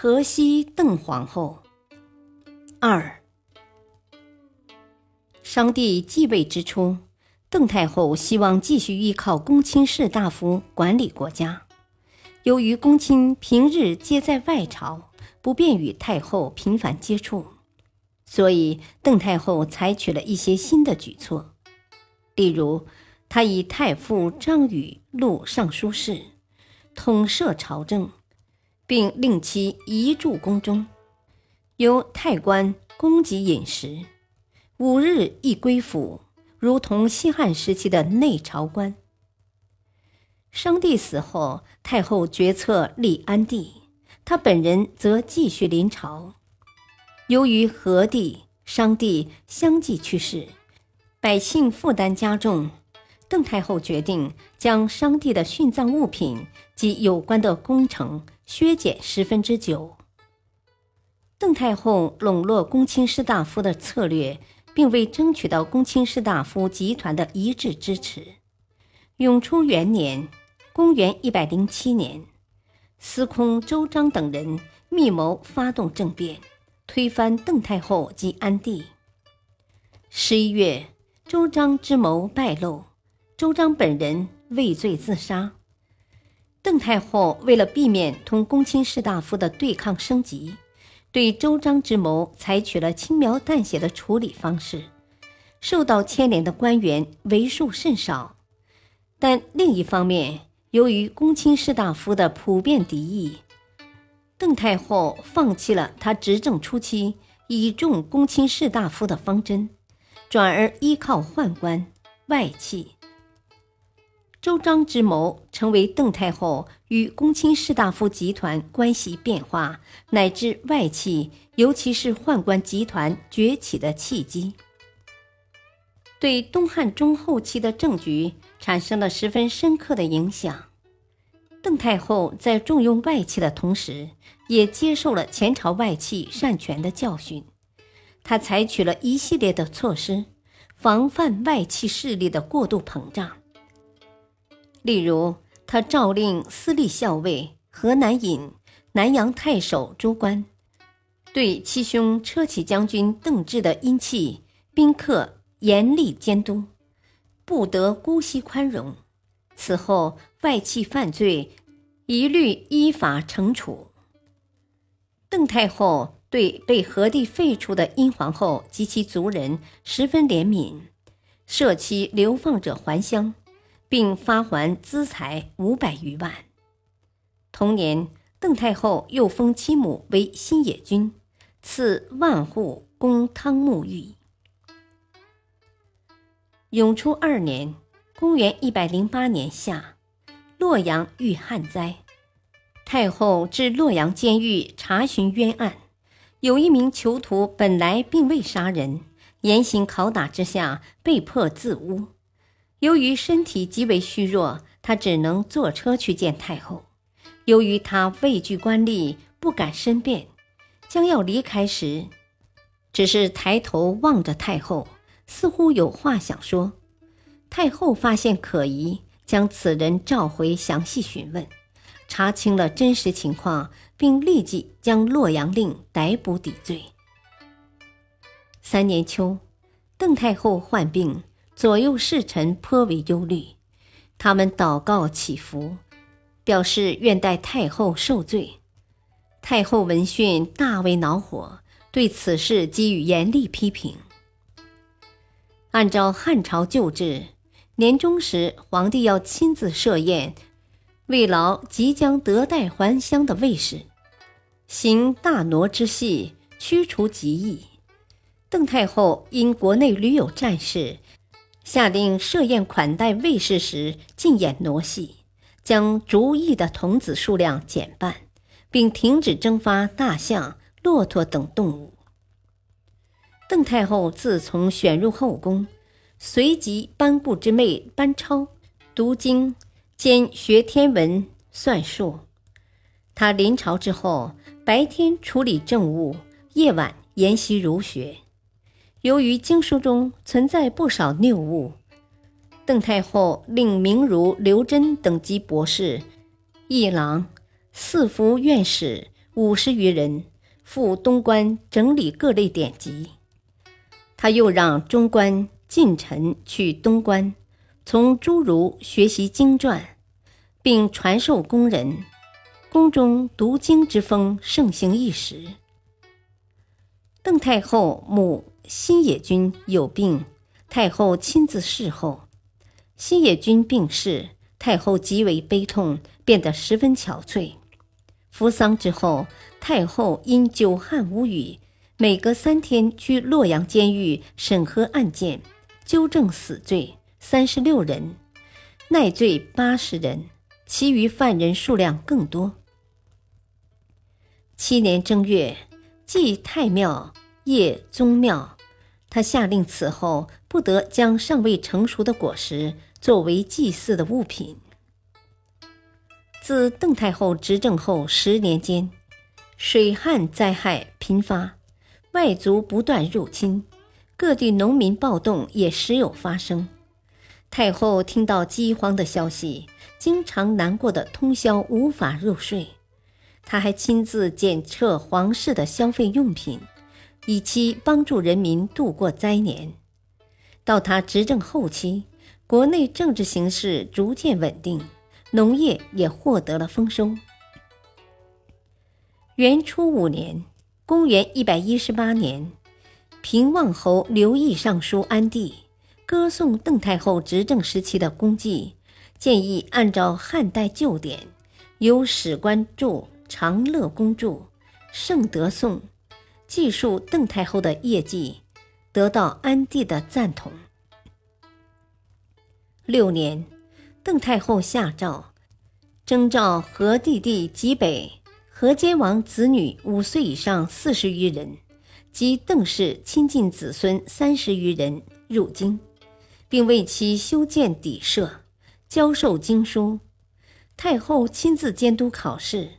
河西邓皇后。二，商帝继位之初，邓太后希望继续依靠公卿士大夫管理国家。由于公卿平日皆在外朝，不便与太后频繁接触，所以邓太后采取了一些新的举措。例如，她以太傅张宇录尚书事，统摄朝政。并令其移驻宫中，由太官供给饮食，五日一归府，如同西汉时期的内朝官。商帝死后，太后决策立安帝，他本人则继续临朝。由于和帝、商帝相继去世，百姓负担加重，邓太后决定将商帝的殉葬物品及有关的工程。削减十分之九。邓太后笼络公卿士大夫的策略，并未争取到公卿士大夫集团的一致支持。永初元年（公元一百零七年），司空周章等人密谋发动政变，推翻邓太后及安帝。十一月，周章之谋败露，周章本人畏罪自杀。邓太后为了避免同公卿士大夫的对抗升级，对周章之谋采取了轻描淡写的处理方式，受到牵连的官员为数甚少。但另一方面，由于公卿士大夫的普遍敌意，邓太后放弃了她执政初期倚重公卿士大夫的方针，转而依靠宦官外戚。周章之谋成为邓太后与公卿士大夫集团关系变化，乃至外戚，尤其是宦官集团崛起的契机，对东汉中后期的政局产生了十分深刻的影响。邓太后在重用外戚的同时，也接受了前朝外戚擅权的教训，她采取了一系列的措施，防范外戚势力的过度膨胀。例如，他诏令司隶校尉、河南尹、南阳太守诸官，对七兄车骑将军邓志的阴器宾客严厉监督，不得姑息宽容。此后，外戚犯罪一律依法惩处。邓太后对被何帝废除的殷皇后及其族人十分怜悯，赦其流放者还乡。并发还资财五百余万。同年，邓太后又封其母为新野君，赐万户供汤沐浴。永初二年（公元一百零八年夏），洛阳遇旱灾，太后至洛阳监狱查询冤案，有一名囚徒本来并未杀人，严刑拷打之下，被迫自污。由于身体极为虚弱，他只能坐车去见太后。由于他畏惧官吏，不敢申辩，将要离开时，只是抬头望着太后，似乎有话想说。太后发现可疑，将此人召回，详细询问，查清了真实情况，并立即将洛阳令逮捕抵罪。三年秋，邓太后患病。左右侍臣颇为忧虑，他们祷告祈福，表示愿代太后受罪。太后闻讯大为恼火，对此事给予严厉批评。按照汉朝旧制，年终时皇帝要亲自设宴，慰劳即将得代还乡的卫士，行大挪之戏，驱除疾疫。邓太后因国内屡有战事。下令设宴款待卫士时禁演傩戏，将逐役的童子数量减半，并停止征发大象、骆驼等动物。邓太后自从选入后宫，随即班固之妹班超读经兼学天文算术。她临朝之后，白天处理政务，夜晚研习儒学。由于经书中存在不少谬误，邓太后令名儒刘桢等级博士、议郎、四服院士五十余人赴东关整理各类典籍。他又让中官近臣去东关，从诸儒学习经传，并传授宫人。宫中读经之风盛行一时。邓太后母新野君有病，太后亲自侍候。新野君病逝，太后极为悲痛，变得十分憔悴。服丧之后，太后因久旱无雨。每隔三天去洛阳监狱审核案件，纠正死罪三十六人，耐罪八十人，其余犯人数量更多。七年正月，祭太庙，叶宗庙。他下令此后不得将尚未成熟的果实作为祭祀的物品。自邓太后执政后十年间，水旱灾害频发。外族不断入侵，各地农民暴动也时有发生。太后听到饥荒的消息，经常难过的通宵无法入睡。她还亲自检测皇室的消费用品，以期帮助人民度过灾年。到他执政后期，国内政治形势逐渐稳定，农业也获得了丰收。元初五年。公元一百一十八年，平望侯刘毅上书安帝，歌颂邓太后执政时期的功绩，建议按照汉代旧典，由史官著《长乐公著》《圣德颂》，记述邓太后的业绩，得到安帝的赞同。六年，邓太后下诏，征召和弟弟及北。河间王子女五岁以上四十余人，及邓氏亲近子孙三十余人入京，并为其修建邸舍，教授经书。太后亲自监督考试。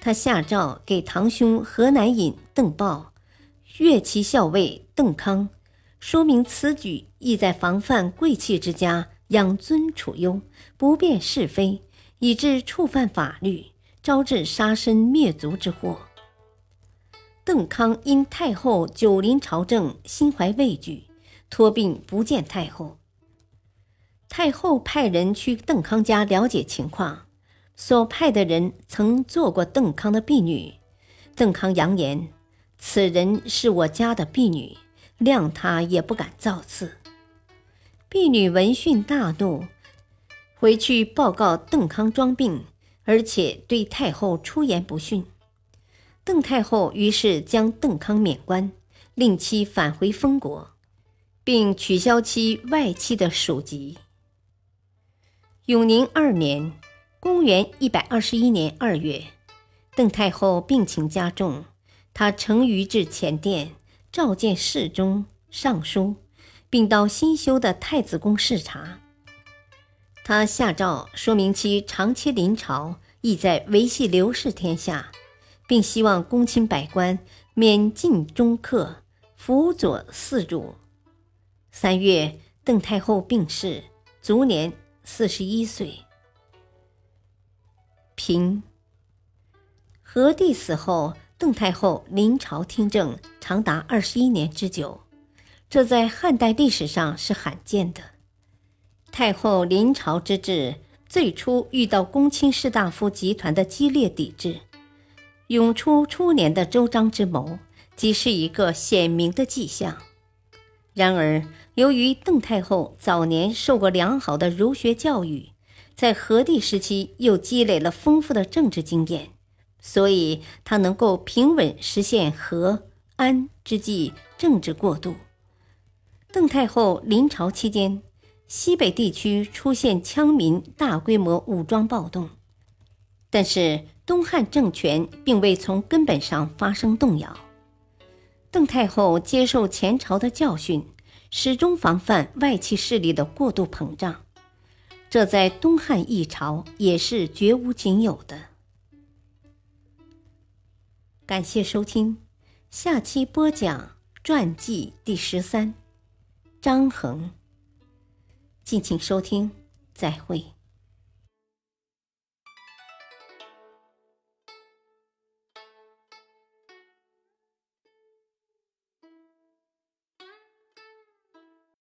她下诏给堂兄河南尹邓豹、乐骑校尉邓康，说明此举意在防范贵戚之家养尊处优，不辨是非，以致触犯法律。招致杀身灭族之祸。邓康因太后久临朝政，心怀畏惧，托病不见太后。太后派人去邓康家了解情况，所派的人曾做过邓康的婢女。邓康扬言：“此人是我家的婢女，谅他也不敢造次。”婢女闻讯大怒，回去报告邓康装病。而且对太后出言不逊，邓太后于是将邓康免官，令其返回封国，并取消其外戚的属籍。永宁二年（公元一百二十一年二月），邓太后病情加重，他乘舆至前殿，召见侍中、尚书，并到新修的太子宫视察。他下诏说明其长期临朝，意在维系刘氏天下，并希望公卿百官免进中客，辅佐嗣主。三月，邓太后病逝，卒年四十一岁。平和帝死后，邓太后临朝听政长达二十一年之久，这在汉代历史上是罕见的。太后临朝之治，最初遇到公卿士大夫集团的激烈抵制。涌出初年的周章之谋，即是一个显明的迹象。然而，由于邓太后早年受过良好的儒学教育，在和帝时期又积累了丰富的政治经验，所以他能够平稳实现和安之际政治过渡。邓太后临朝期间。西北地区出现羌民大规模武装暴动，但是东汉政权并未从根本上发生动摇。邓太后接受前朝的教训，始终防范外戚势力的过度膨胀，这在东汉一朝也是绝无仅有的。感谢收听，下期播讲传记第十三，张衡。敬请收听，再会。